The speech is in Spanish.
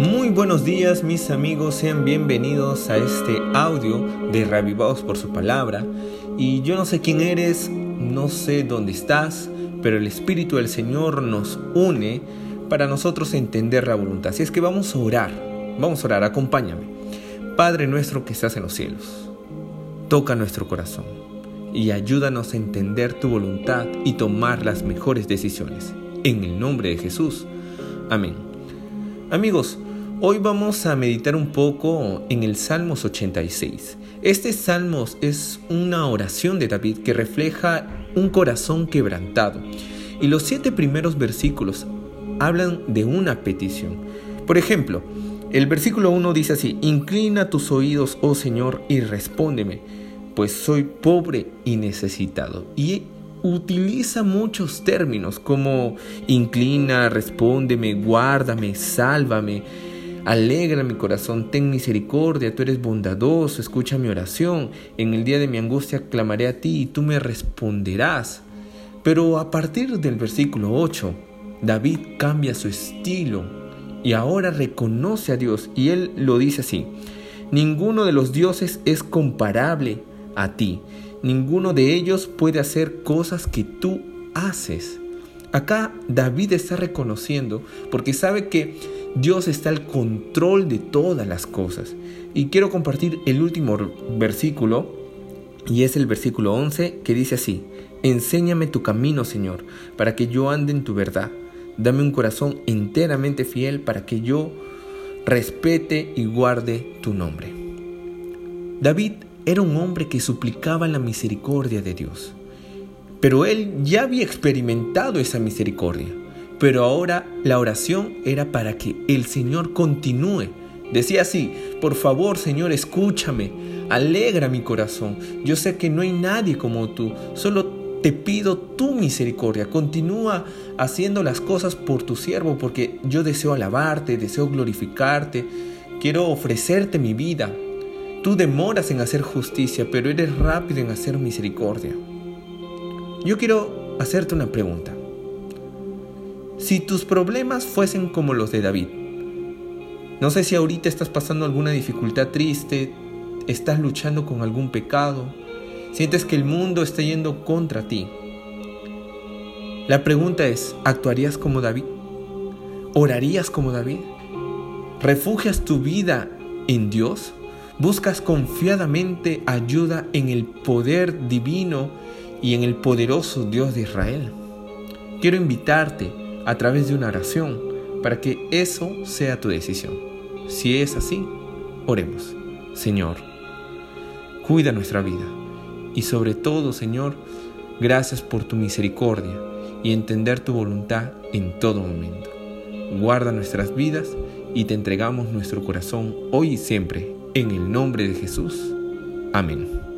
Muy buenos días mis amigos, sean bienvenidos a este audio de Reavivados por su palabra. Y yo no sé quién eres, no sé dónde estás, pero el Espíritu del Señor nos une para nosotros entender la voluntad. Así es que vamos a orar, vamos a orar, acompáñame. Padre nuestro que estás en los cielos, toca nuestro corazón y ayúdanos a entender tu voluntad y tomar las mejores decisiones. En el nombre de Jesús. Amén. Amigos, Hoy vamos a meditar un poco en el Salmos 86. Este Salmos es una oración de David que refleja un corazón quebrantado. Y los siete primeros versículos hablan de una petición. Por ejemplo, el versículo 1 dice así, Inclina tus oídos, oh Señor, y respóndeme, pues soy pobre y necesitado. Y utiliza muchos términos como inclina, respóndeme, guárdame, sálvame Alegra mi corazón, ten misericordia, tú eres bondadoso, escucha mi oración. En el día de mi angustia clamaré a ti y tú me responderás. Pero a partir del versículo 8, David cambia su estilo y ahora reconoce a Dios y él lo dice así. Ninguno de los dioses es comparable a ti. Ninguno de ellos puede hacer cosas que tú haces. Acá David está reconociendo porque sabe que Dios está al control de todas las cosas. Y quiero compartir el último versículo, y es el versículo 11, que dice así, Enséñame tu camino, Señor, para que yo ande en tu verdad. Dame un corazón enteramente fiel para que yo respete y guarde tu nombre. David era un hombre que suplicaba la misericordia de Dios, pero él ya había experimentado esa misericordia. Pero ahora la oración era para que el Señor continúe. Decía así, por favor Señor, escúchame, alegra mi corazón. Yo sé que no hay nadie como tú, solo te pido tu misericordia. Continúa haciendo las cosas por tu siervo, porque yo deseo alabarte, deseo glorificarte, quiero ofrecerte mi vida. Tú demoras en hacer justicia, pero eres rápido en hacer misericordia. Yo quiero hacerte una pregunta. Si tus problemas fuesen como los de David, no sé si ahorita estás pasando alguna dificultad triste, estás luchando con algún pecado, sientes que el mundo está yendo contra ti. La pregunta es, ¿actuarías como David? ¿Orarías como David? ¿Refugias tu vida en Dios? ¿Buscas confiadamente ayuda en el poder divino y en el poderoso Dios de Israel? Quiero invitarte a través de una oración para que eso sea tu decisión. Si es así, oremos. Señor, cuida nuestra vida y sobre todo, Señor, gracias por tu misericordia y entender tu voluntad en todo momento. Guarda nuestras vidas y te entregamos nuestro corazón hoy y siempre, en el nombre de Jesús. Amén.